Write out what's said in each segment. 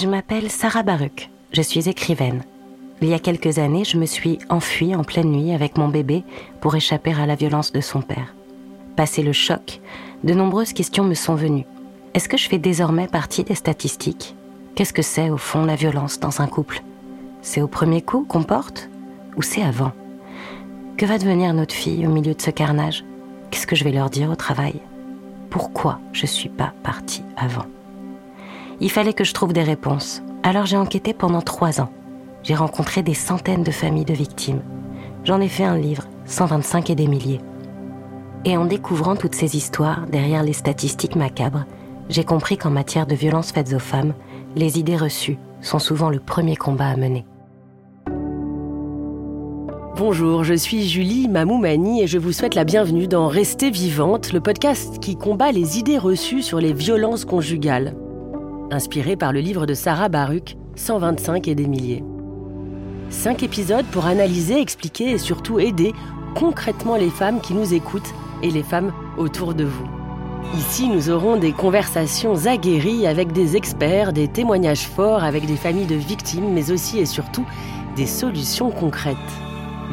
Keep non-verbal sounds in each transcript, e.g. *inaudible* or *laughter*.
Je m'appelle Sarah Baruch. Je suis écrivaine. Il y a quelques années, je me suis enfuie en pleine nuit avec mon bébé pour échapper à la violence de son père. Passé le choc, de nombreuses questions me sont venues. Est-ce que je fais désormais partie des statistiques? Qu'est-ce que c'est au fond la violence dans un couple? C'est au premier coup qu'on porte? Ou c'est avant? Que va devenir notre fille au milieu de ce carnage? Qu'est-ce que je vais leur dire au travail? Pourquoi je suis pas partie avant? Il fallait que je trouve des réponses. Alors j'ai enquêté pendant trois ans. J'ai rencontré des centaines de familles de victimes. J'en ai fait un livre, 125 et des milliers. Et en découvrant toutes ces histoires derrière les statistiques macabres, j'ai compris qu'en matière de violences faites aux femmes, les idées reçues sont souvent le premier combat à mener. Bonjour, je suis Julie Mamoumani et je vous souhaite la bienvenue dans Rester vivante, le podcast qui combat les idées reçues sur les violences conjugales. Inspiré par le livre de Sarah Baruch, 125 et des milliers. Cinq épisodes pour analyser, expliquer et surtout aider concrètement les femmes qui nous écoutent et les femmes autour de vous. Ici, nous aurons des conversations aguerries avec des experts, des témoignages forts avec des familles de victimes, mais aussi et surtout des solutions concrètes.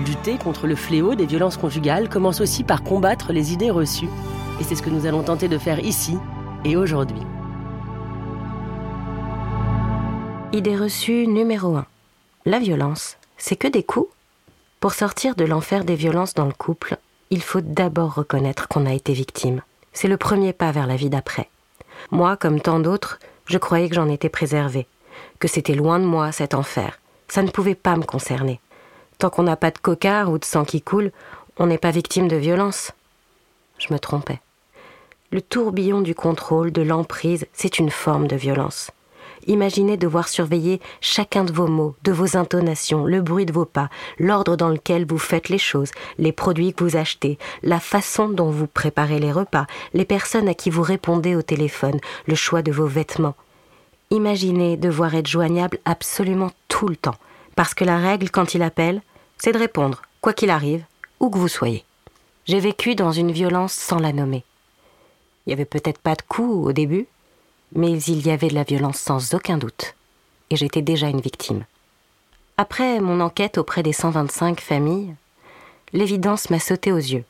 Lutter contre le fléau des violences conjugales commence aussi par combattre les idées reçues. Et c'est ce que nous allons tenter de faire ici et aujourd'hui. Idée reçue numéro 1. La violence, c'est que des coups Pour sortir de l'enfer des violences dans le couple, il faut d'abord reconnaître qu'on a été victime. C'est le premier pas vers la vie d'après. Moi, comme tant d'autres, je croyais que j'en étais préservée, que c'était loin de moi cet enfer. Ça ne pouvait pas me concerner. Tant qu'on n'a pas de cocard ou de sang qui coule, on n'est pas victime de violence. Je me trompais. Le tourbillon du contrôle, de l'emprise, c'est une forme de violence. Imaginez devoir surveiller chacun de vos mots, de vos intonations, le bruit de vos pas, l'ordre dans lequel vous faites les choses, les produits que vous achetez, la façon dont vous préparez les repas, les personnes à qui vous répondez au téléphone, le choix de vos vêtements. Imaginez devoir être joignable absolument tout le temps, parce que la règle quand il appelle, c'est de répondre, quoi qu'il arrive, où que vous soyez. J'ai vécu dans une violence sans la nommer. Il n'y avait peut-être pas de coups au début, mais il y avait de la violence sans aucun doute, et j'étais déjà une victime. Après mon enquête auprès des 125 familles, l'évidence m'a sauté aux yeux.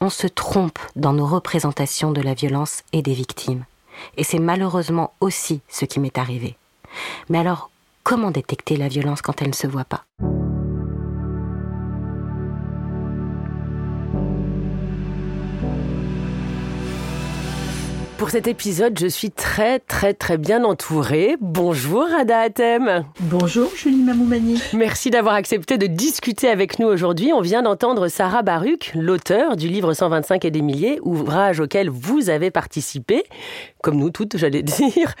On se trompe dans nos représentations de la violence et des victimes, et c'est malheureusement aussi ce qui m'est arrivé. Mais alors, comment détecter la violence quand elle ne se voit pas? Pour cet épisode, je suis très très très bien entourée. Bonjour Ada Atem. Bonjour Julie Mamoumani. Merci d'avoir accepté de discuter avec nous aujourd'hui. On vient d'entendre Sarah Baruch, l'auteur du livre 125 et des milliers, ouvrage auquel vous avez participé, comme nous toutes j'allais *laughs* dire.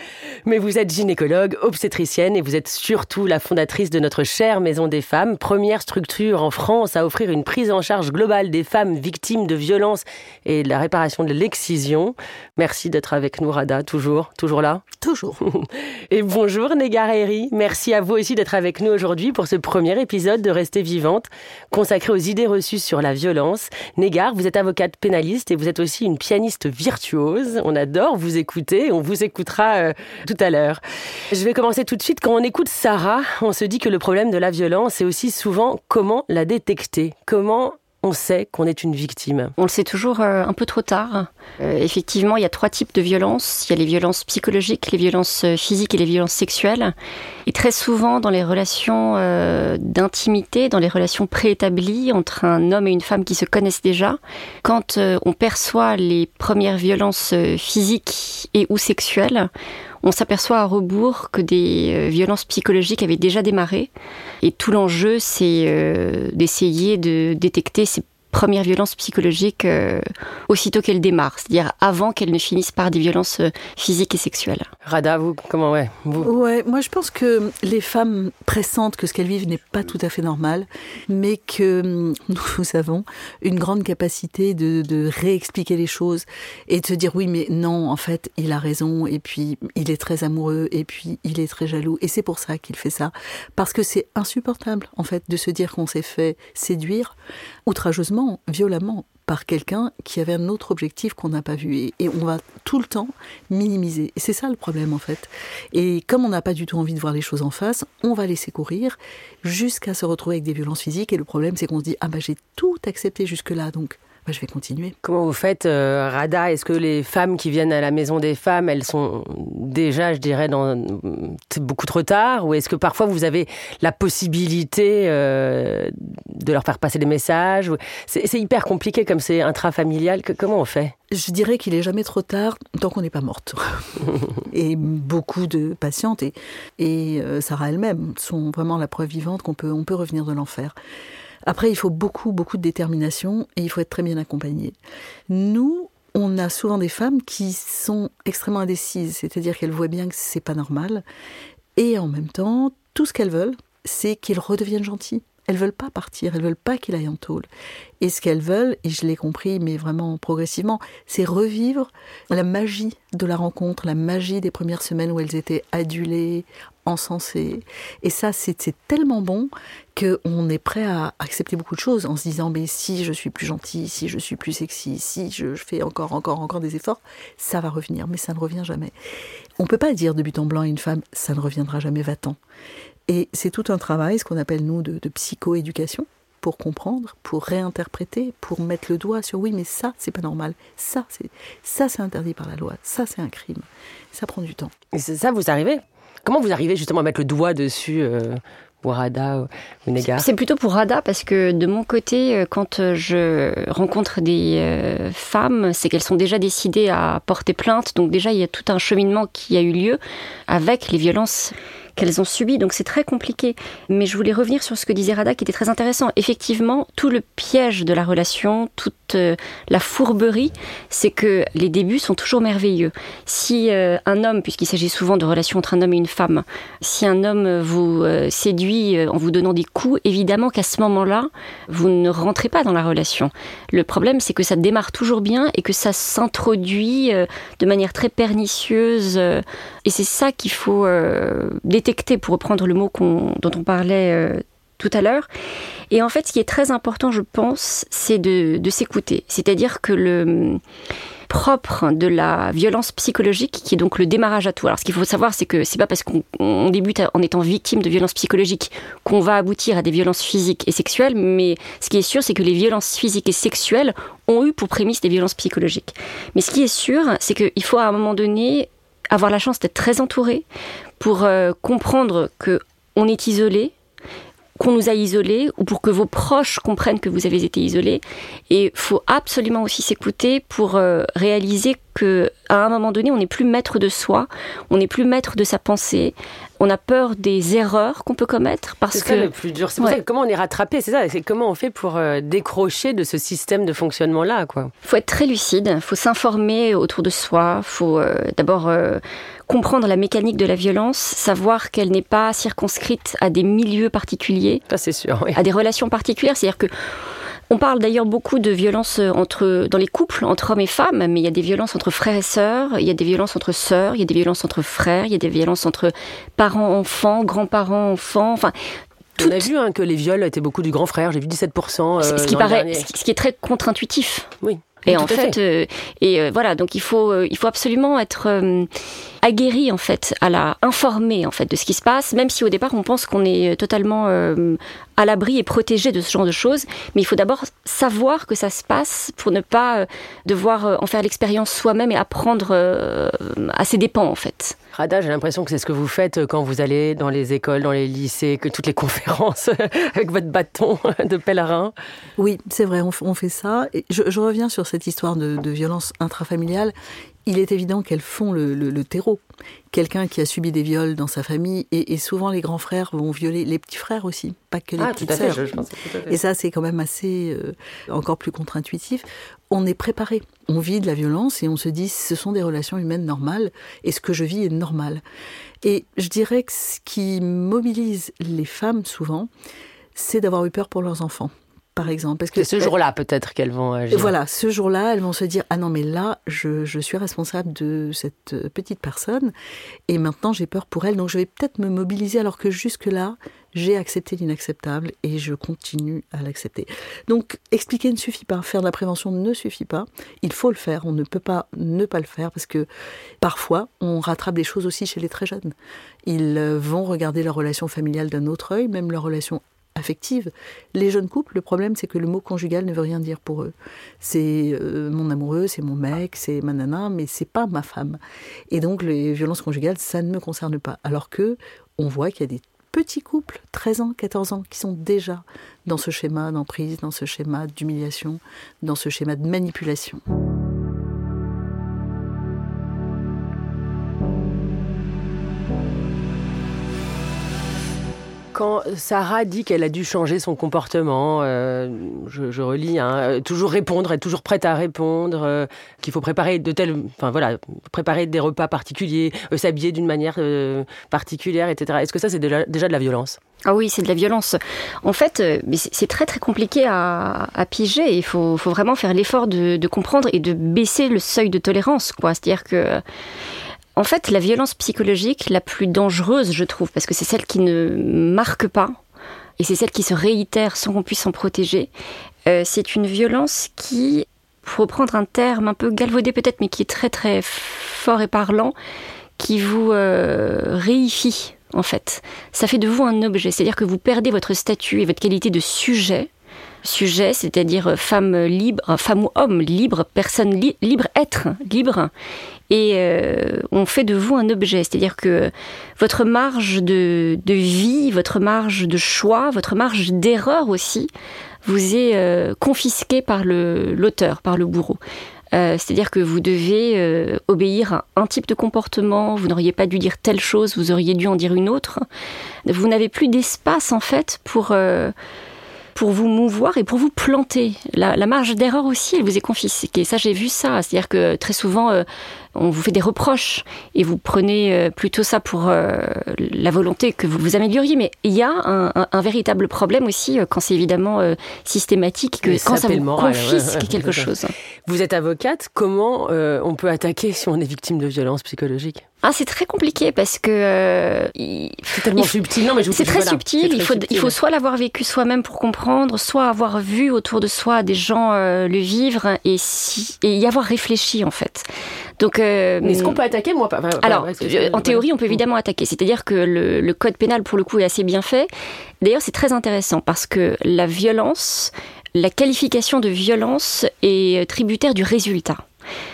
Mais vous êtes gynécologue, obstétricienne et vous êtes surtout la fondatrice de notre chère Maison des Femmes, première structure en France à offrir une prise en charge globale des femmes victimes de violences et de la réparation de l'excision. Merci d'être avec nous, Rada, toujours, toujours là? Toujours. *laughs* Et bonjour, Négar Merci à vous aussi d'être avec nous aujourd'hui pour ce premier épisode de Rester vivante, consacré aux idées reçues sur la violence. Négar, vous êtes avocate pénaliste et vous êtes aussi une pianiste virtuose. On adore vous écouter, on vous écoutera euh, tout à l'heure. Je vais commencer tout de suite. Quand on écoute Sarah, on se dit que le problème de la violence, c'est aussi souvent comment la détecter, comment on sait qu'on est une victime On le sait toujours euh, un peu trop tard. Euh, effectivement, il y a trois types de violences. Il y a les violences psychologiques, les violences euh, physiques et les violences sexuelles. Et très souvent, dans les relations d'intimité, dans les relations préétablies entre un homme et une femme qui se connaissent déjà, quand on perçoit les premières violences physiques et ou sexuelles, on s'aperçoit à rebours que des euh, violences psychologiques avaient déjà démarré. Et tout l'enjeu, c'est euh, d'essayer de détecter ces première violence psychologique euh, aussitôt qu'elle démarre, c'est-à-dire avant qu'elle ne finisse par des violences euh, physiques et sexuelles. Rada, vous, comment ouais vous Ouais, moi je pense que les femmes pressentent que ce qu'elles vivent n'est pas tout à fait normal, mais que hum, *laughs* nous avons une grande capacité de, de réexpliquer les choses et de se dire oui, mais non, en fait, il a raison, et puis il est très amoureux, et puis il est très jaloux, et c'est pour ça qu'il fait ça, parce que c'est insupportable en fait de se dire qu'on s'est fait séduire outrageusement, violemment par quelqu'un qui avait un autre objectif qu'on n'a pas vu. Et, et, on va tout le temps minimiser. Et c'est ça le problème en fait. Et comme on n'a pas du tout envie de voir les choses en face, on va laisser courir jusqu'à se retrouver avec des violences physiques. Et le problème, c'est qu'on se dit, ah bah j'ai tout accepté jusque-là, donc bah, je vais continuer. Comment vous faites, euh, Rada? Est-ce que les femmes qui viennent à la maison des femmes, elles sont déjà, je dirais, dans beaucoup trop tard? Ou est-ce que parfois vous avez la possibilité euh, de leur faire passer des messages? C'est hyper compliqué comme c'est intrafamilial. Comment on fait? Je dirais qu'il est jamais trop tard tant qu'on n'est pas morte. *laughs* et beaucoup de patientes, et, et euh, Sarah elle-même, sont vraiment la preuve vivante qu'on peut, on peut revenir de l'enfer. Après, il faut beaucoup, beaucoup de détermination et il faut être très bien accompagné. Nous, on a souvent des femmes qui sont extrêmement indécises, c'est-à-dire qu'elles voient bien que c'est pas normal et en même temps, tout ce qu'elles veulent, c'est qu'ils redeviennent gentils. Elles veulent pas partir, elles veulent pas qu'il aille en tôle. Et ce qu'elles veulent, et je l'ai compris, mais vraiment progressivement, c'est revivre la magie de la rencontre, la magie des premières semaines où elles étaient adulées, encensées. Et ça, c'est tellement bon qu'on est prêt à accepter beaucoup de choses en se disant, mais si je suis plus gentille, si je suis plus sexy, si je fais encore, encore, encore des efforts, ça va revenir, mais ça ne revient jamais. On peut pas dire de but en blanc à une femme, ça ne reviendra jamais, va-t'en. Et c'est tout un travail, ce qu'on appelle nous de, de psychoéducation, pour comprendre, pour réinterpréter, pour mettre le doigt sur oui, mais ça, c'est pas normal. Ça, c'est ça, c'est interdit par la loi. Ça, c'est un crime. Ça prend du temps. Et c'est ça, vous arrivez Comment vous arrivez justement à mettre le doigt dessus euh, pour Rada ou Négar C'est plutôt pour Rada parce que de mon côté, euh, quand euh, je rencontre des femmes, c'est qu'elles sont déjà décidées à porter plainte. Donc déjà, il y a tout un cheminement qui a eu lieu avec les violences qu'elles ont subi. Donc c'est très compliqué. Mais je voulais revenir sur ce que disait Rada qui était très intéressant. Effectivement, tout le piège de la relation, toute euh, la fourberie, c'est que les débuts sont toujours merveilleux. Si euh, un homme, puisqu'il s'agit souvent de relations entre un homme et une femme, si un homme vous euh, séduit en vous donnant des coups, évidemment qu'à ce moment-là, vous ne rentrez pas dans la relation. Le problème, c'est que ça démarre toujours bien et que ça s'introduit de manière très pernicieuse. et c'est ça qu'il faut pour reprendre le mot dont on parlait euh, tout à l'heure. Et en fait, ce qui est très important, je pense, c'est de, s'écouter. C'est-à-dire que le propre de la violence psychologique, qui est donc le démarrage à tout. Alors, ce qu'il faut savoir, c'est que c'est pas parce qu'on débute en étant victime de violences psychologiques qu'on va aboutir à des violences physiques et sexuelles, mais ce qui est sûr, c'est que les violences physiques et sexuelles ont eu pour prémisse des violences psychologiques. Mais ce qui est sûr, c'est qu'il faut à un moment donné avoir la chance d'être très entouré pour euh, comprendre que on est isolé, qu'on nous a isolés ou pour que vos proches comprennent que vous avez été isolés. Et faut absolument aussi s'écouter pour euh, réaliser que à un moment donné, on n'est plus maître de soi, on n'est plus maître de sa pensée. On a peur des erreurs qu'on peut commettre parce que c'est le plus dur. C'est comment on est rattrapé. C'est ça. C'est comment on fait pour euh, décrocher de ce système de fonctionnement là, quoi. Faut être très lucide. Faut s'informer autour de soi. Faut euh, d'abord comprendre la mécanique de la violence, savoir qu'elle n'est pas circonscrite à des milieux particuliers, ça c'est sûr, à des relations particulières. C'est-à-dire que on parle d'ailleurs beaucoup de violences entre, dans les couples, entre hommes et femmes, mais il y a des violences entre frères et sœurs, il y a des violences entre sœurs, il y a des violences entre frères, il y a des violences entre parents-enfants, grands-parents-enfants. Enfin, on a vu hein, que les viols étaient beaucoup du grand frère, j'ai vu 17%. Euh, ce, qui paraît, ce qui est très contre-intuitif. Oui. Et en fait, euh, et euh, voilà, donc il faut, il faut absolument être aguerri en fait, à la informer en fait de ce qui se passe, même si au départ on pense qu'on est totalement euh, à l'abri et protégé de ce genre de choses. Mais il faut d'abord savoir que ça se passe pour ne pas euh, devoir euh, en faire l'expérience soi-même et apprendre à ses dépens en fait. Rada, j'ai l'impression que c'est ce que vous faites quand vous allez dans les écoles, dans les lycées, que toutes les *laughs* conférences avec votre bâton de pèlerin. Oui, c'est vrai, on, fait ça. Et je, reviens sur cette histoire de, de violence intrafamiliale il est évident qu'elles font le, terreau. Quelqu'un qui a subi des viols dans sa famille, et, souvent les grands frères vont violer les petits frères aussi, pas que les ah, petites sœurs. Et ça, c'est quand même assez, euh, encore plus contre-intuitif. On est préparé, on vit de la violence et on se dit, ce sont des relations humaines normales, et ce que je vis est normal. Et je dirais que ce qui mobilise les femmes souvent, c'est d'avoir eu peur pour leurs enfants par exemple. Parce que c'est ce jour-là peut-être qu'elles vont agir. Voilà, ce jour-là, elles vont se dire ah non mais là je, je suis responsable de cette euh, petite personne et maintenant j'ai peur pour elle donc je vais peut-être me mobiliser alors que jusque là j'ai accepté l'inacceptable et je continue à l'accepter. Donc expliquer ne suffit pas, faire de la prévention ne suffit pas. Il faut le faire, on ne peut pas ne pas le faire parce que parfois on rattrape des choses aussi chez les très jeunes. Ils euh, vont regarder leur relation familiale d'un autre œil, même leur relation affective. Les jeunes couples, le problème, c'est que le mot conjugal ne veut rien dire pour eux. C'est euh, mon amoureux, c'est mon mec, c'est ma nana, mais c'est pas ma femme. Et donc, les violences conjugales, ça ne me concerne pas. Alors que on voit qu'il y a des petits couples, 13 ans, 14 ans, qui sont déjà dans ce schéma d'emprise, dans ce schéma d'humiliation, dans ce schéma de manipulation. Quand Sarah dit qu'elle a dû changer son comportement, euh, je, relis, hein, euh, toujours répondre, être toujours prête à répondre, euh, qu'il faut préparer de tels, enfin voilà, préparer des repas particuliers, s'habiller d'une manière particulière, etc. Est-ce que ça c'est déjà, de la violence? Ah oui, c'est de la violence. En fait, c'est très très compliqué à, piger. Il faut, vraiment faire l'effort de, de, comprendre et de baisser le seuil de tolérance. quoi. C'est-à-dire que en fait, la violence psychologique la plus dangereuse, je trouve, parce que c'est celle qui ne marque pas, et c'est celle qui se réitère sans qu'on puisse s'en protéger, euh, c'est une violence qui, pour reprendre un terme un peu galvaudé peut-être, mais qui est très très fort et parlant, qui vous euh, réifie en fait. Ça fait de vous un objet, c'est-à-dire que vous perdez votre statut et votre qualité de sujet sujet, c'est-à-dire femme libre, femme ou homme libre, personne libre, être libre, et euh, on fait de vous un objet. C'est-à-dire que votre marge de, vie, votre marge de choix, votre marge d'erreur aussi, vous est euh, confisquée par l'auteur, par le bourreau. Euh, c'est-à-dire que vous devez obéir à un type de comportement, vous n'auriez pas dû dire telle chose, vous auriez dû en dire une autre. Vous n'avez plus d'espace en fait pour pour vous mouvoir et pour vous planter. La, marge d'erreur aussi, elle vous est confisquée. Ça, j'ai vu ça. C'est-à-dire que très souvent, euh, on vous fait des reproches et vous prenez euh, plutôt ça pour euh, la volonté que vous vous amélioriez. Mais il y a un, véritable problème aussi quand c'est évidemment systématique, que quand ça vous confisque quelque chose. Vous êtes avocate, comment on peut attaquer si on est victime de violences psychologiques? Ah, c'est très compliqué parce que euh, c'est tellement subtil. Non, mais c'est très subtil. il faut il faut soit l'avoir vécu soi-même pour comprendre, soit avoir vu autour de soi des gens euh, le vivre et si et y avoir réfléchi en fait. Donc, euh, mais est-ce qu'on peut attaquer moi Alors, en théorie, on peut évidemment attaquer. C'est-à-dire que le, le code pénal pour le coup est assez bien fait. D'ailleurs, c'est très intéressant parce que la violence, la qualification de violence est tributaire du résultat.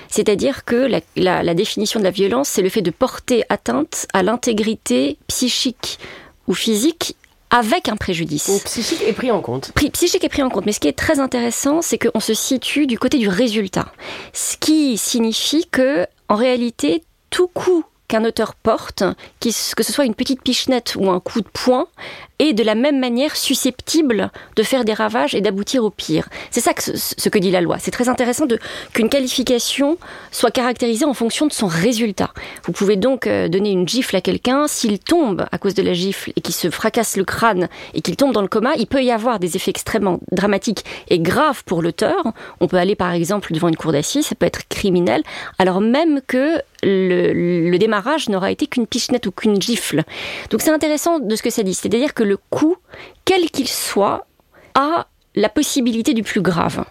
C'est-à-dire que la, définition de la violence, c'est le fait de porter atteinte à l'intégrité psychique ou physique avec un préjudice. Donc psychique est pris en compte. psychique est pris en compte, mais ce qui est très intéressant, c'est qu'on se situe du côté du résultat. Ce qui signifie que, en réalité, tout coup qu'un auteur porte, que ce soit une petite pichenette ou un coup de poing, est de la même manière susceptible de faire des ravages et d'aboutir au pire. C'est ça que ce que dit la loi. C'est très intéressant qu'une qualification soit caractérisée en fonction de son résultat. Vous pouvez donc euh, donner une gifle à quelqu'un, s'il tombe à cause de la gifle et qu'il se fracasse le crâne et qu'il tombe dans le coma, il peut y avoir des effets extrêmement dramatiques et graves pour l'auteur. On peut aller par exemple devant une cour d'assises, ça peut être criminel, alors même que le, le démarrage n'aura été qu'une pichenette ou qu'une gifle. Donc c'est intéressant de ce que ça dit, c'est-à-dire que le coup, quel qu'il soit, a la possibilité du plus grave.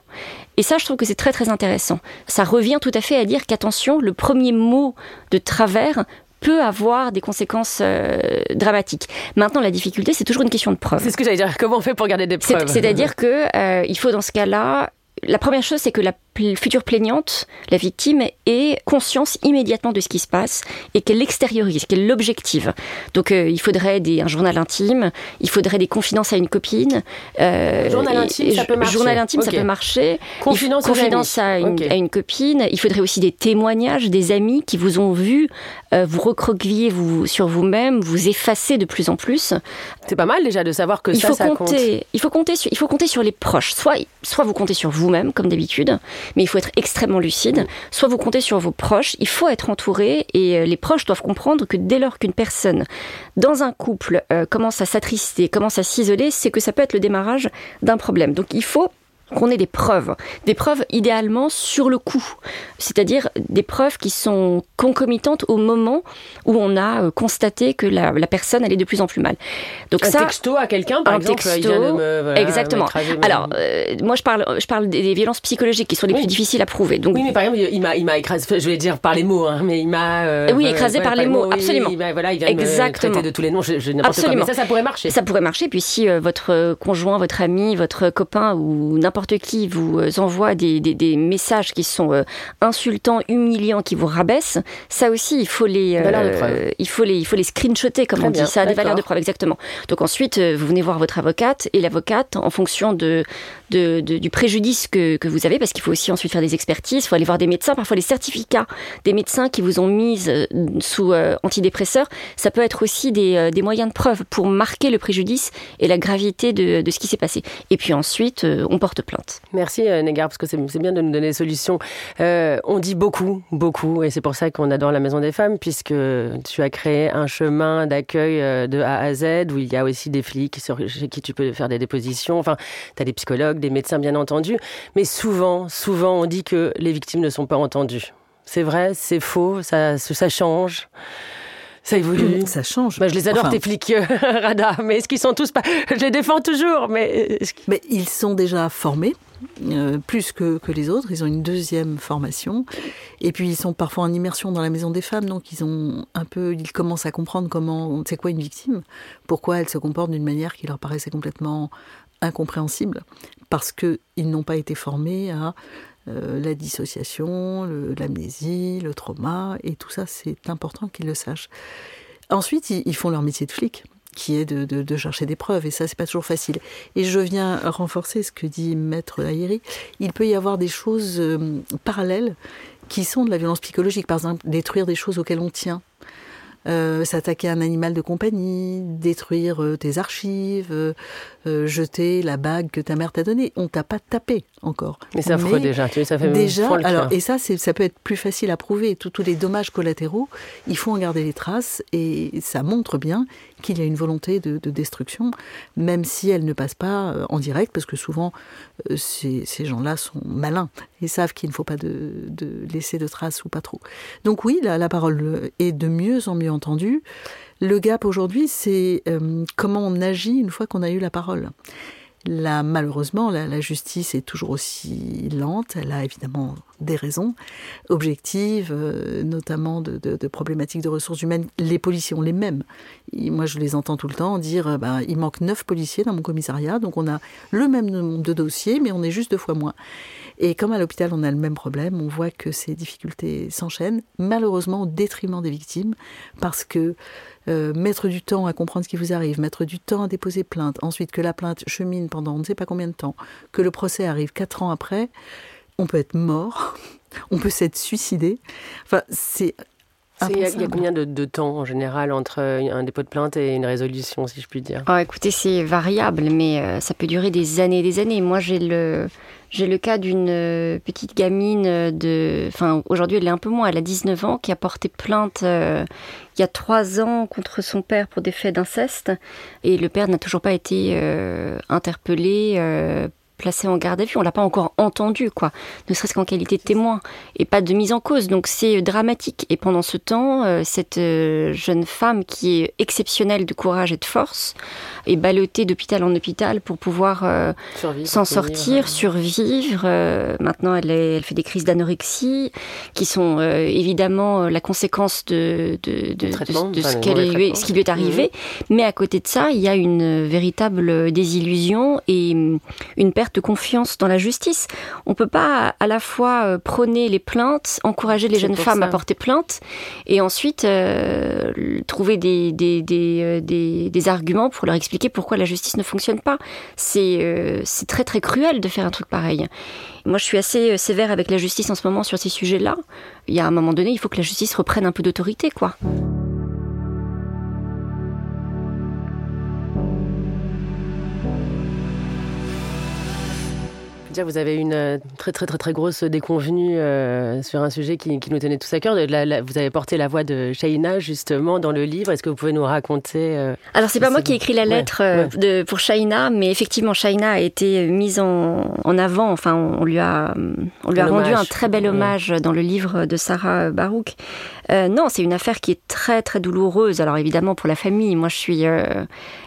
Et ça, je trouve que c'est très très intéressant. Ça revient tout à fait à dire qu'attention, le premier mot de travers peut avoir des conséquences euh, dramatiques. Maintenant, la difficulté, c'est toujours une question de preuve. C'est ce que j'allais dire. Comment on fait pour garder des preuves? C'est-à-dire que euh, il faut dans ce cas-là la première chose, c'est que la future plaignante, la victime, ait conscience immédiatement de ce qui se passe et qu'elle l'extériorise, qu'elle l'objective. Donc euh, il faudrait des, un journal intime, il faudrait des confidences à une copine. Euh, journal intime, ça peut marcher. Journal intime, ça peut marcher. Confidence, confidence à, une, à, une, copine. Il faudrait aussi des témoignages des amis qui vous ont vu euh, vous recroqueviller vous, sur vous-même, vous effacer de plus en plus. C'est pas mal déjà de savoir que il ça, faut ça compter, compte. Il faut compter, sur, il faut compter sur les proches. Soit, soit vous comptez sur vous-même, comme d'habitude, mais il faut être extrêmement lucide. Soit vous comptez sur vos proches, il faut être entouré et euh, les proches doivent comprendre que dès lors qu'une personne dans un couple euh, commence à s'attrister, commence à s'isoler, c'est que ça peut être le démarrage d'un problème. Donc il faut qu'on ait des preuves, des preuves idéalement sur le coup, c'est-à-dire des preuves qui sont concomitantes au moment où on a euh, constaté que la, personne allait de plus en plus mal. Donc un texto à quelqu'un, par un exemple, texto, exactement. Alors euh, moi je parle, je parle des, violences psychologiques qui sont les plus difficiles à prouver. Donc oui, mais par exemple, il m'a, il m'a écrasé, je vais dire par les mots, hein, mais il m'a. Euh, oui, écrasé par, les mots, absolument. Il, voilà, il vient exactement. Me de tous les noms, je, je absolument. Quoi. Mais ça, ça pourrait marcher. Ça pourrait marcher. Puis si votre conjoint, votre ami, votre copain ou n'importe n'importe qui vous euh, envoie des, messages qui sont euh, insultants, humiliants, qui vous rabaissent, ça aussi, il faut les, euh, il faut les, il faut les screenshotter, comme on dit. Ça a des valeurs de preuve, exactement. Donc ensuite, vous venez voir votre avocate et l'avocate, en fonction de, du préjudice que, vous avez, parce qu'il faut aussi ensuite faire des expertises, il faut aller voir des médecins, parfois les certificats des médecins qui vous ont mis sous antidépresseurs, ça peut être aussi des, moyens de preuve pour marquer le préjudice et la gravité de, de ce qui s'est passé. Et puis ensuite, on porte Merci euh, Négar, parce que c'est bien de nous donner des solutions. Euh, on dit beaucoup, beaucoup, et c'est pour ça qu'on adore la Maison des Femmes, puisque tu as créé un chemin d'accueil euh, de A à Z, où il y a aussi des flics chez qui tu peux faire des dépositions. Enfin, tu as des psychologues, des médecins, bien entendu. Mais souvent, souvent, on dit que les victimes ne sont pas entendues. C'est vrai, c'est faux, ça change. Ça évolue. Ça change. Bah, je les adore, tes flics, euh, *laughs* Rada. Mais est-ce qu'ils sont tous pas. *laughs* Je les défends toujours, mais. Mais ils sont déjà formés. Euh, plus que, que, les autres, ils ont une deuxième formation, et puis ils sont parfois en immersion dans la maison des femmes, donc ils ont un peu, ils commencent à comprendre comment, c'est quoi une victime, pourquoi elle se comporte d'une manière qui leur paraissait complètement incompréhensible, parce qu'ils n'ont pas été formés à euh, la dissociation, l'amnésie, le, trauma, et tout ça, c'est important qu'ils le sachent. Ensuite, ils, font leur métier de flic qui est de, chercher des preuves, et ça, c'est pas toujours facile. Et je viens renforcer ce que dit Maître Lahiri. Il peut y avoir des choses euh, parallèles qui sont de la violence psychologique, par exemple, détruire des choses auxquelles on tient. Euh, s'attaquer à un animal de compagnie, détruire euh, tes archives, euh, jeter la bague que ta mère t'a donnée. On t'a pas tapé encore. Mais c'est affreux déjà, tu ça fait déjà. Alors et ça, ça peut être plus facile à prouver. Tous les dommages collatéraux, il faut en garder les traces et ça montre bien qu'il y a une volonté de, destruction, même si elle ne passe pas en direct, parce que souvent ces, gens-là sont malins et savent qu'il ne faut pas de, laisser de traces ou pas trop. Donc oui, la, la parole est de mieux en mieux entendu. Le gap aujourd'hui, c'est euh, comment on agit une fois qu'on a eu la parole. Malheureusement, la, justice est toujours aussi lente. Elle a évidemment des raisons objectives, euh, notamment de, problématiques de ressources humaines. Les policiers ont les mêmes. moi, je les entends tout le temps dire euh, ben, il manque neuf policiers dans mon commissariat, donc on a le même nombre de dossiers, mais on est juste deux fois moins. Et comme à l'hôpital, on a le même problème, on voit que ces difficultés s'enchaînent, malheureusement au détriment des victimes, parce que euh, mettre du temps à comprendre ce qui vous arrive, mettre du temps à déposer plainte, ensuite que la plainte chemine pendant on ne sait pas combien de temps, que le procès arrive quatre ans après, on peut être mort, *laughs* on peut s'être suicidé. Enfin, c'est il y, a combien de, temps en général entre un dépôt de plainte et une résolution, si je puis dire? Oh, Écoutez, c'est variable, mais euh, ça peut durer des années et des années. Moi, j'ai le, j'ai le cas d'une euh, petite gamine de. Enfin, aujourd'hui, elle est un peu moins, elle a 19 ans, qui a porté plainte euh, il y a trois ans contre son père pour des faits d'inceste. Et le père n'a toujours pas été interpellé placé en garde à vue. On l'a pas encore entendu, quoi. Ne serait-ce qu'en qualité de témoin et pas de mise en cause. Donc c'est euh, dramatique. Et pendant ce temps, euh, cette euh, jeune femme qui est exceptionnelle de courage et de force est ballottée d'hôpital en hôpital pour pouvoir s'en sortir, survivre. maintenant, elle, elle, fait des crises d'anorexie qui sont évidemment la conséquence de, de, de, de ce, qu'elle ce qui lui est arrivé. Mmh. Mais à côté de ça, il y a une véritable désillusion et une perte de confiance dans la justice. On peut pas à la fois euh, prôner les plaintes, encourager les jeunes femmes à porter plainte, et ensuite euh, trouver des, des, des, euh, des, arguments pour leur expliquer pourquoi la justice ne fonctionne pas. C'est c'est très très cruel de faire un truc pareil. Moi, je suis assez sévère avec la justice en ce moment sur ces sujets-là. Il y a un moment donné, il faut que la justice reprenne un peu d'autorité, quoi. Dire, vous avez une euh, très très très très grosse déconvenue euh, sur un sujet qui, nous tenait tous à cœur. vous avez porté la voix de Shaina justement dans le livre. Est-ce que vous pouvez nous raconter euh, Alors c'est pas moi qui ai écrit la lettre De, pour Shaina, mais effectivement Shaina a été mise en, en avant. Enfin, on, lui a on lui a rendu un très bel hommage dans le livre de Sarah Barouk. Non, c'est une affaire qui est très très douloureuse. Alors évidemment pour la famille, moi je suis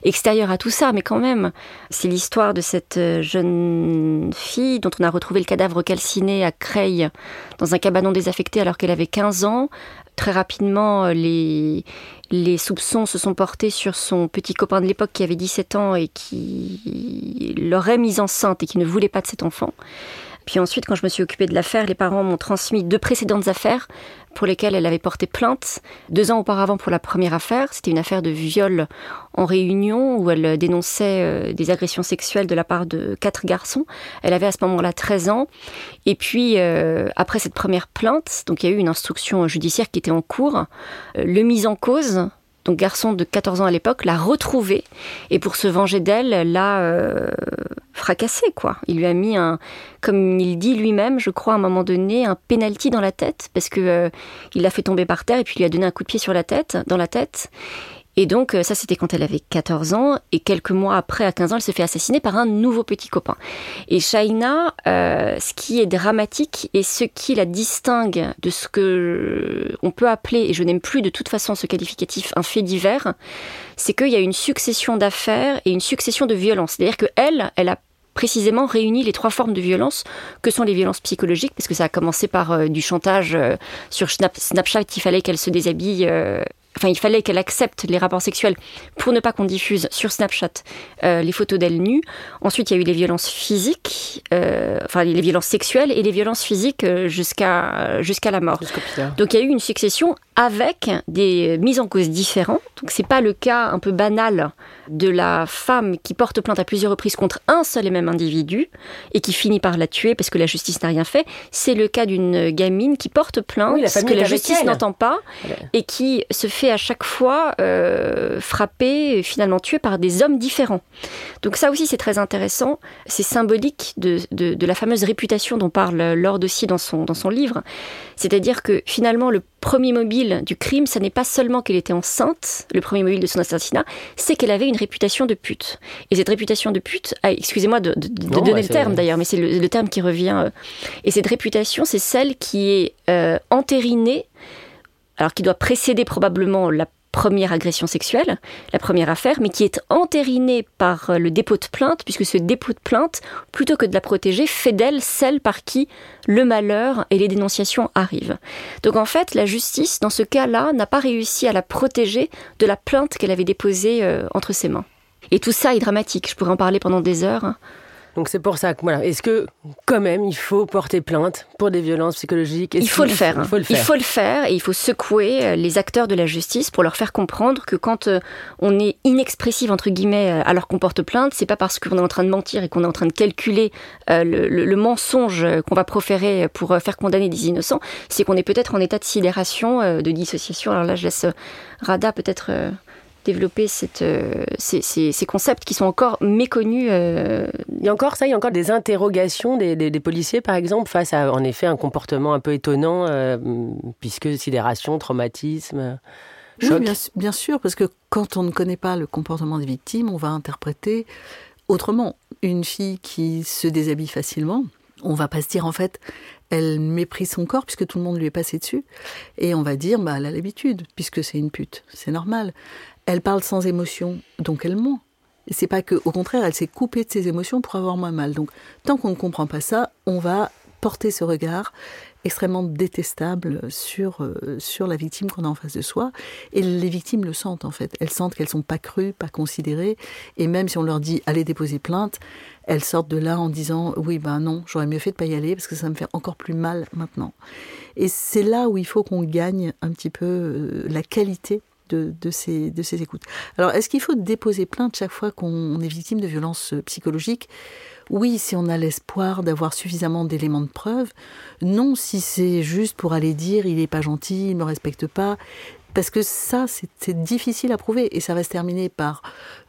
extérieure à tout ça, mais quand même, c'est l'histoire de cette jeune fille dont on a retrouvé le cadavre calciné à Creil dans un cabanon désaffecté alors qu'elle avait 15 ans. Très rapidement, euh, les, les soupçons se sont portés sur son petit copain de l'époque qui avait 17 ans et qui l'aurait mise enceinte et qui ne voulait pas de cet enfant. Puis ensuite, quand je me suis occupée de l'affaire, les parents m'ont transmis deux précédentes affaires pour lesquelles elle avait porté plainte. Deux ans auparavant pour la première affaire, c'était une affaire de viol en réunion où elle dénonçait euh, des agressions sexuelles de la part de quatre garçons. Elle avait à ce moment-là 13 ans. Et puis, euh, après cette première plainte, donc il y a eu une instruction judiciaire qui était en cours, euh, le mise en cause donc garçon de 14 ans à l'époque, l'a retrouvée et pour se venger d'elle, l'a euh, fracassée quoi. Il lui a mis un, comme il dit lui-même, je crois à un moment donné, un penalty dans la tête parce que euh, il l'a fait tomber par terre et puis lui a donné un coup de pied sur la tête, dans la tête. Et donc, euh, ça, c'était quand elle avait 14 ans. Et quelques mois après, à 15 ans, elle se fait assassiner par un nouveau petit copain. Et Shaina, euh, ce qui est dramatique et ce qui la distingue de ce que on peut appeler, et je n'aime plus de toute façon ce qualificatif, un fait divers, c'est qu'il y a une succession d'affaires et une succession de violences. C'est-à-dire qu'elle, elle a précisément réuni les trois formes de violence que sont les violences psychologiques, parce que ça a commencé par euh, du chantage sur Snapchat, il fallait qu'elle se déshabille enfin, il fallait qu'elle accepte les rapports sexuels pour ne pas qu'on diffuse sur Snapchat euh, les photos d'elle nue. Ensuite, il y a eu les violences physiques, euh, enfin les violences sexuelles et les violences physiques euh, jusqu'à jusqu'à la mort. Donc, il y a eu une succession avec des mises en cause différentes. Donc, c'est pas le cas un peu banal de la femme qui porte plainte à plusieurs reprises contre un seul et même individu et qui finit par la tuer parce que la justice n'a rien fait. C'est le cas d'une gamine qui porte plainte, oui, que la justice n'entend pas et qui se fait fait à chaque fois euh, frapper, finalement tué par des hommes différents. Donc ça aussi c'est très intéressant, c'est symbolique de, de, la fameuse réputation dont parle Lord aussi dans son, dans son livre. C'est-à-dire que finalement le premier mobile du crime, ça n'est pas seulement qu'elle était enceinte, le premier mobile de son assassinat, c'est qu'elle avait une réputation de pute. Et cette réputation de pute, ah, excusez-moi de, donner bah, le terme d'ailleurs, mais c'est le, terme qui revient. Euh, et cette réputation, c'est celle qui est euh, entérinée alors qui doit précéder probablement la première agression sexuelle, la première affaire, mais qui est entérinée par euh, le dépôt de plainte, puisque ce dépôt de plainte, plutôt que de la protéger, fait d'elle celle par qui le malheur et les dénonciations arrivent. Donc en fait, la justice, dans ce cas-là, n'a pas réussi à la protéger de la plainte qu'elle avait déposée euh, entre ses mains. Et tout ça est dramatique, je pourrais en parler pendant des heures. Donc c'est pour ça que voilà. Est-ce que quand même il faut porter plainte pour des violences psychologiques? Il faut, le faire, il faut le faire. Il faut le faire et il faut secouer euh, les acteurs de la justice pour leur faire comprendre que quand euh, on est inexpressif entre guillemets euh, leur qu'on porte plainte, c'est pas parce qu'on est en train de mentir et qu'on est en train de calculer le, mensonge qu'on va proférer pour faire condamner des innocents, c'est qu'on est peut-être en état de sidération, de dissociation. Alors là, je laisse Rada peut-être développer cette, euh, ces, ces, concepts qui sont encore méconnus. Euh. Il y a encore ça, il y a encore des interrogations des, des, policiers, par exemple, face à en effet un comportement un peu étonnant, euh, puisque sidération, traumatisme. Choc. Oui, bien, bien, sûr, parce que quand on ne connaît pas le comportement des victimes, on va interpréter autrement. Une fille qui se déshabille facilement, on va pas se dire en fait, elle méprise son corps puisque tout le monde lui est passé dessus, et on va dire bah elle a l'habitude puisque c'est une pute, c'est normal. Elle parle sans émotion, donc elle ment. C'est pas que, au contraire, elle s'est coupée de ses émotions pour avoir moins mal. Donc, tant qu'on ne comprend pas ça, on va porter ce regard extrêmement détestable sur, euh, sur la victime qu'on a en face de soi. Et les victimes le sentent en fait. Elles sentent qu'elles sont pas crues, pas considérées. Et même si on leur dit allez déposer plainte, elles sortent de là en disant oui ben non, j'aurais mieux fait de pas y aller parce que ça me fait encore plus mal maintenant. Et c'est là où il faut qu'on gagne un petit peu euh, la qualité de, ces, écoutes. Alors, est-ce qu'il faut déposer plainte chaque fois qu'on est victime de violences euh, psychologiques? Oui, si on a l'espoir d'avoir suffisamment d'éléments de preuve. Non, si c'est juste pour aller dire il n'est pas gentil, il ne me respecte pas. Parce que ça, c'est difficile à prouver et ça va se terminer par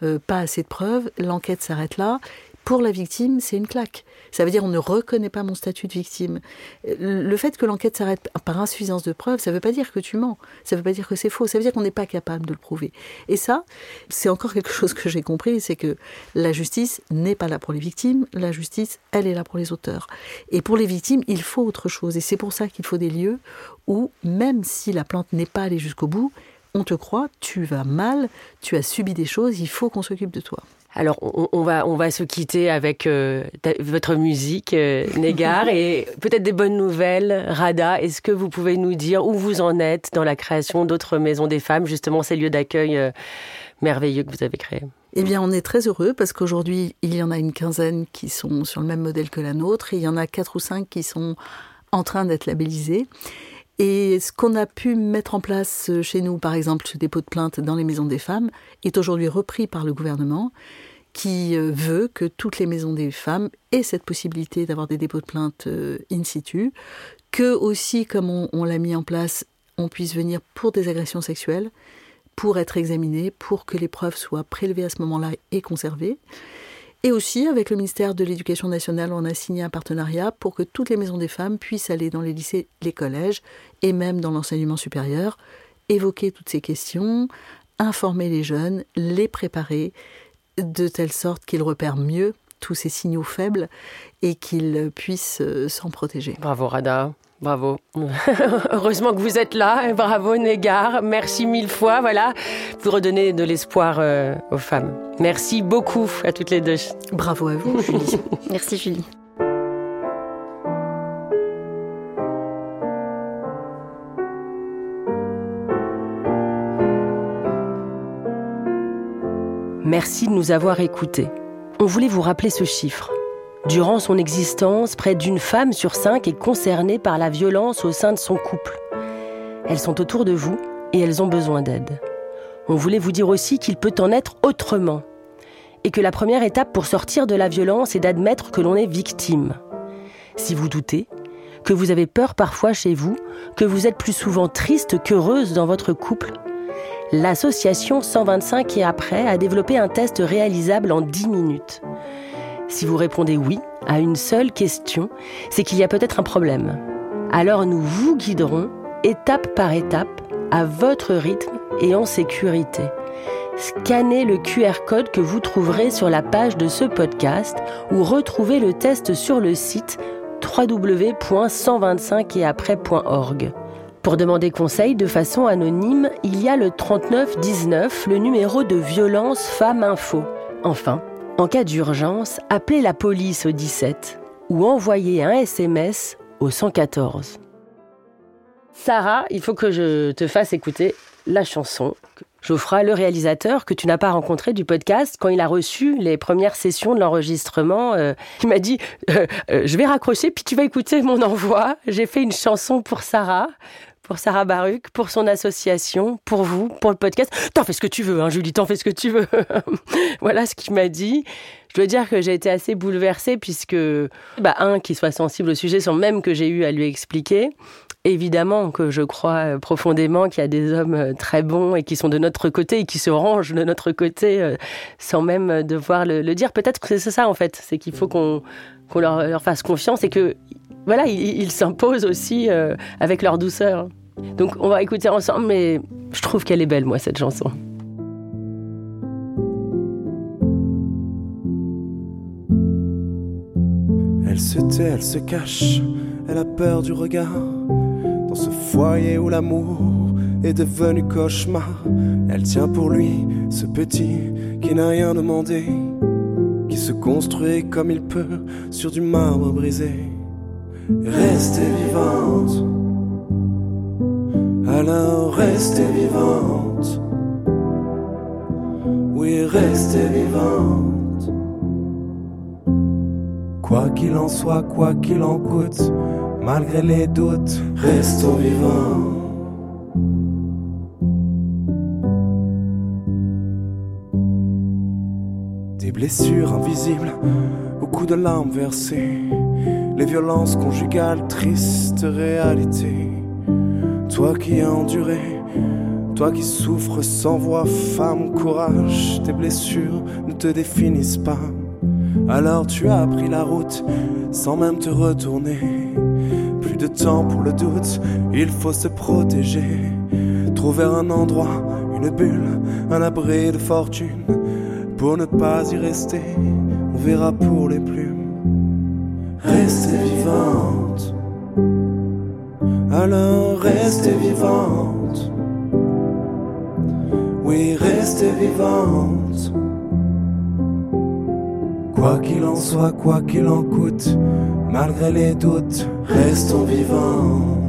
euh, pas assez de preuves, l'enquête s'arrête là, pour la victime, c'est une claque. Ça veut dire on ne reconnaît pas mon statut de victime. Le fait que l'enquête s'arrête par insuffisance de preuves, ça ne veut pas dire que tu mens. Ça ne veut pas dire que c'est faux. Ça veut dire qu'on n'est pas capable de le prouver. Et ça, c'est encore quelque chose que j'ai compris, c'est que la justice n'est pas là pour les victimes. La justice, elle est là pour les auteurs. Et pour les victimes, il faut autre chose. Et c'est pour ça qu'il faut des lieux où, même si la plante n'est pas allée jusqu'au bout, on te croit, tu vas mal, tu as subi des choses, il faut qu'on s'occupe de toi. Alors, on, va, on va se quitter avec euh, votre musique, euh, Négar, *laughs* et peut-être des bonnes nouvelles. Rada, est-ce que vous pouvez nous dire où vous en êtes dans la création d'autres maisons des femmes, justement ces lieux d'accueil euh, merveilleux que vous avez créés? Eh bien, on est très heureux parce qu'aujourd'hui, il y en a une quinzaine qui sont sur le même modèle que la nôtre et il y en a quatre ou cinq qui sont en train d'être labellisés. Et ce qu'on a pu mettre en place euh, chez nous, par exemple ce dépôt de plainte dans les maisons des femmes, est aujourd'hui repris par le gouvernement qui euh, veut que toutes les maisons des femmes aient cette possibilité d'avoir des dépôts de plainte euh, in situ, que aussi, comme on, l'a mis en place, on puisse venir pour des agressions sexuelles, pour être examiné, pour que les preuves soient prélevées à ce moment-là et conservées. Et aussi, avec le ministère de l'Éducation nationale, on a signé un partenariat pour que toutes les maisons des femmes puissent aller dans les lycées, les collèges et même dans l'enseignement supérieur, évoquer toutes ces questions, informer les jeunes, les préparer, de telle sorte qu'ils repèrent mieux tous ces signaux faibles et qu'ils puissent euh, s'en protéger. Bravo Rada. Bravo. *laughs* Heureusement que vous êtes là. Bravo Négar. Merci mille fois. Voilà, vous redonnez de l'espoir euh, aux femmes. Merci beaucoup à toutes les deux. Bravo à vous, Julie. *laughs* Merci Julie. Merci de nous avoir écoutés. On voulait vous rappeler ce chiffre. Durant son existence, près d'une femme sur cinq est concernée par la violence au sein de son couple. Elles sont autour de vous et elles ont besoin d'aide. On voulait vous dire aussi qu'il peut en être autrement. Et que la première étape pour sortir de la violence est d'admettre que l'on est victime. Si vous doutez, que vous avez peur parfois chez vous, que vous êtes plus souvent triste qu'heureuse dans votre couple, l'association 125 et après a développé un test réalisable en 10 minutes. Si vous répondez oui à une seule question, c'est qu'il y a peut-être un problème. Alors nous vous guiderons étape par étape, à votre rythme et en sécurité. Scannez le QR code que vous trouverez sur la page de ce podcast ou retrouvez le test sur le site www.125etaprès.org. Pour demander conseil de façon anonyme, il y a le 3919, le numéro de violence Femmes Info. Enfin, en cas d'urgence, appelez la police au 17 ou envoyez un SMS au 114. Sarah, il faut que je te fasse écouter la chanson. Geoffroy, le réalisateur que tu n'as pas rencontré du podcast, quand il a reçu les premières sessions de l'enregistrement, euh, il m'a dit euh, euh, Je vais raccrocher, puis tu vas écouter mon envoi. J'ai fait une chanson pour Sarah pour Sarah Baruch, pour son association, pour vous, pour le podcast. T'en fais ce que tu veux, hein, Julie, t'en fais ce que tu veux. *laughs* voilà ce qu'il m'a dit. Je dois dire que j'ai été assez bouleversée puisque, bah, un, qu'il soit sensible au sujet sans même que j'ai eu à lui expliquer. Évidemment que je crois profondément qu'il y a des hommes euh, très bons et qui sont de notre côté et qui se rangent de notre côté euh, sans même devoir le, dire. Peut-être que c'est ça en fait, c'est qu'il faut qu'on leur, fasse confiance et que voilà, ils s'imposent aussi euh, avec leur douceur. Donc on va écouter ensemble, mais je trouve qu'elle est belle, moi, cette chanson. Elle se tait, elle se cache, elle a peur du regard. Dans ce foyer où l'amour est devenu cauchemar, elle tient pour lui ce petit qui n'a rien demandé, qui se construit comme il peut sur du marbre brisé. Restez vivante alors restez vivante. Oui, restez vivante. Quoi qu'il en soit, quoi qu'il en coûte, malgré les doutes, restons vivants. Des blessures invisibles, beaucoup de larmes versées, les violences conjugales, triste réalité toi qui as enduré, toi qui souffres sans voix, femme, courage, tes blessures ne te définissent pas. Alors tu as pris la route sans même te retourner. Plus de temps pour le doute, il faut se protéger. Trouver un endroit, une bulle, un abri de fortune. Pour ne pas y rester, on verra pour les plumes. Restez vivante. Alors Quoi qu'il en soit, quoi qu'il en coûte, malgré les doutes, restons vivants.